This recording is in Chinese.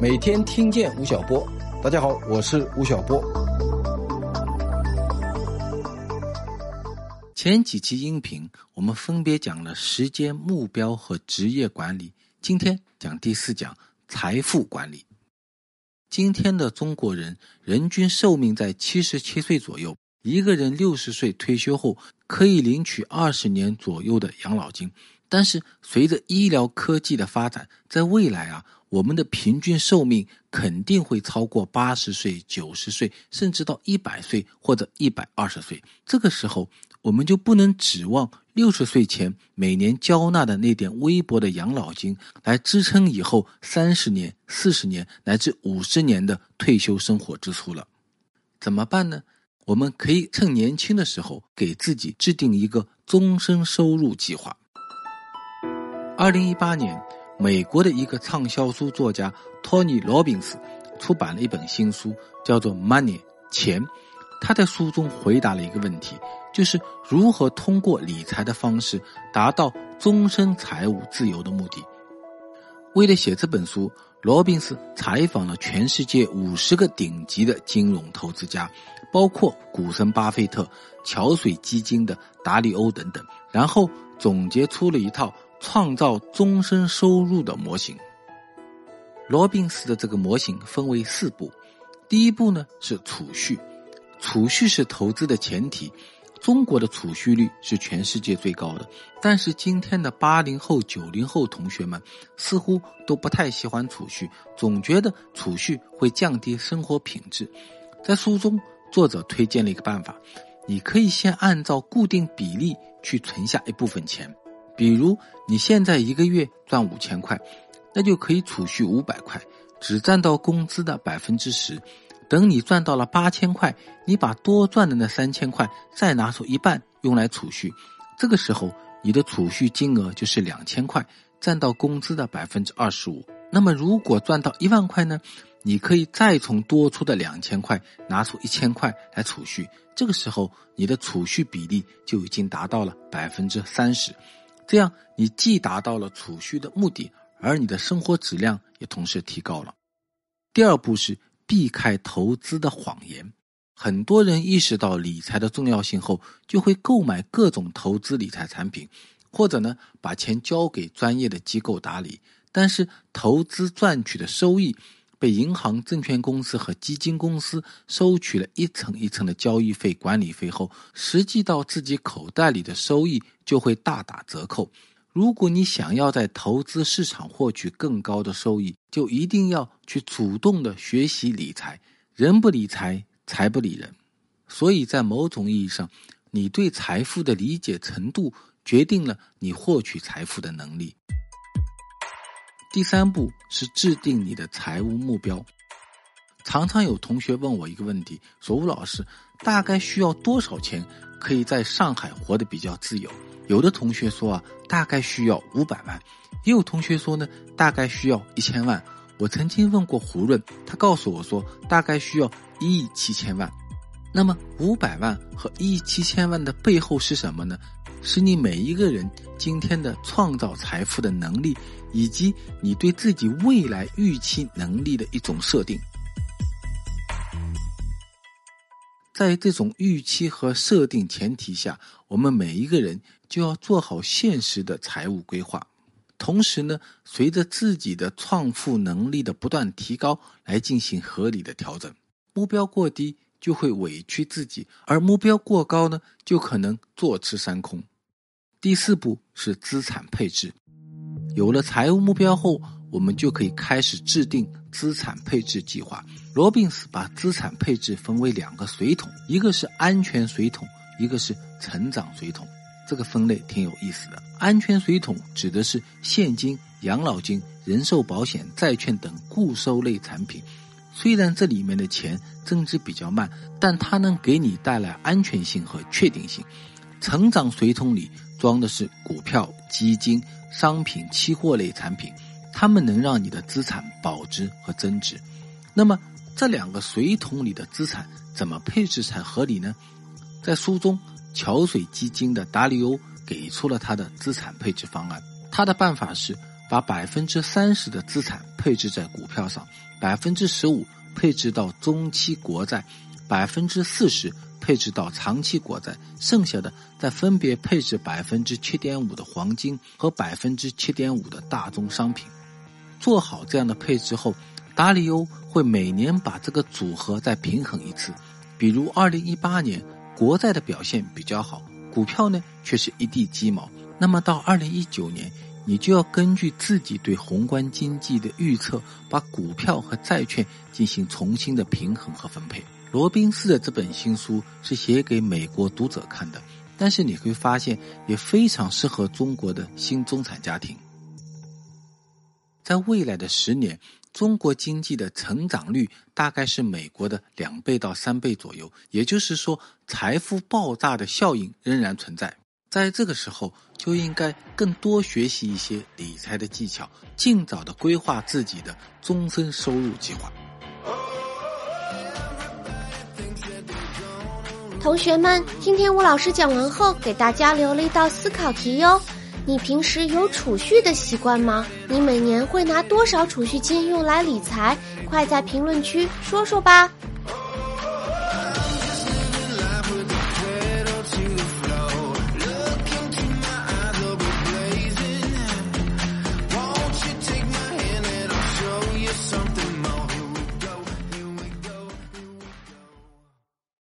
每天听见吴晓波，大家好，我是吴晓波。前几期音频我们分别讲了时间目标和职业管理，今天讲第四讲财富管理。今天的中国人人均寿命在七十七岁左右，一个人六十岁退休后可以领取二十年左右的养老金。但是随着医疗科技的发展，在未来啊，我们的平均寿命肯定会超过八十岁、九十岁，甚至到一百岁或者一百二十岁。这个时候，我们就不能指望六十岁前每年交纳的那点微薄的养老金来支撑以后三十年、四十年乃至五十年的退休生活支出了。怎么办呢？我们可以趁年轻的时候给自己制定一个终身收入计划。二零一八年，美国的一个畅销书作家托尼·罗宾斯出版了一本新书，叫做《Money 钱》。他在书中回答了一个问题，就是如何通过理财的方式达到终身财务自由的目的。为了写这本书，罗宾斯采访了全世界五十个顶级的金融投资家，包括股神巴菲特、桥水基金的达里欧等等，然后总结出了一套。创造终身收入的模型。罗宾斯的这个模型分为四步，第一步呢是储蓄，储蓄是投资的前提。中国的储蓄率是全世界最高的，但是今天的八零后、九零后同学们似乎都不太喜欢储蓄，总觉得储蓄会降低生活品质。在书中，作者推荐了一个办法，你可以先按照固定比例去存下一部分钱。比如你现在一个月赚五千块，那就可以储蓄五百块，只占到工资的百分之十。等你赚到了八千块，你把多赚的那三千块再拿出一半用来储蓄，这个时候你的储蓄金额就是两千块，占到工资的百分之二十五。那么如果赚到一万块呢？你可以再从多出的两千块拿出一千块来储蓄，这个时候你的储蓄比例就已经达到了百分之三十。这样，你既达到了储蓄的目的，而你的生活质量也同时提高了。第二步是避开投资的谎言。很多人意识到理财的重要性后，就会购买各种投资理财产品，或者呢把钱交给专业的机构打理。但是，投资赚取的收益。被银行、证券公司和基金公司收取了一层一层的交易费、管理费后，实际到自己口袋里的收益就会大打折扣。如果你想要在投资市场获取更高的收益，就一定要去主动的学习理财。人不理财，财不理人。所以在某种意义上，你对财富的理解程度决定了你获取财富的能力。第三步是制定你的财务目标。常常有同学问我一个问题，说吴老师，大概需要多少钱可以在上海活得比较自由？有的同学说啊，大概需要五百万；也有同学说呢，大概需要一千万。我曾经问过胡润，他告诉我说，大概需要一亿七千万。那么五百万和一亿七千万的背后是什么呢？是你每一个人今天的创造财富的能力，以及你对自己未来预期能力的一种设定。在这种预期和设定前提下，我们每一个人就要做好现实的财务规划，同时呢，随着自己的创富能力的不断提高，来进行合理的调整。目标过低。就会委屈自己，而目标过高呢，就可能坐吃山空。第四步是资产配置，有了财务目标后，我们就可以开始制定资产配置计划。罗宾斯把资产配置分为两个水桶，一个是安全水桶，一个是成长水桶。这个分类挺有意思的。安全水桶指的是现金、养老金、人寿保险、债券等固收类产品。虽然这里面的钱增值比较慢，但它能给你带来安全性和确定性。成长水桶里装的是股票、基金、商品、期货类产品，它们能让你的资产保值和增值。那么这两个水桶里的资产怎么配置才合理呢？在书中，桥水基金的达里欧给出了他的资产配置方案。他的办法是把百分之三十的资产配置在股票上，百分之十五配置到中期国债，百分之四十配置到长期国债，剩下的再分别配置百分之七点五的黄金和百分之七点五的大宗商品。做好这样的配置后，达里欧会每年把这个组合再平衡一次。比如二零一八年国债的表现比较好，股票呢却是一地鸡毛。那么到二零一九年，你就要根据自己对宏观经济的预测，把股票和债券进行重新的平衡和分配。罗宾斯的这本新书是写给美国读者看的，但是你会发现也非常适合中国的新中产家庭。在未来的十年，中国经济的成长率大概是美国的两倍到三倍左右，也就是说，财富爆炸的效应仍然存在。在这个时候，就应该更多学习一些理财的技巧，尽早的规划自己的终身收入计划。同学们，今天吴老师讲完后，给大家留了一道思考题哟。你平时有储蓄的习惯吗？你每年会拿多少储蓄金用来理财？快在评论区说说吧。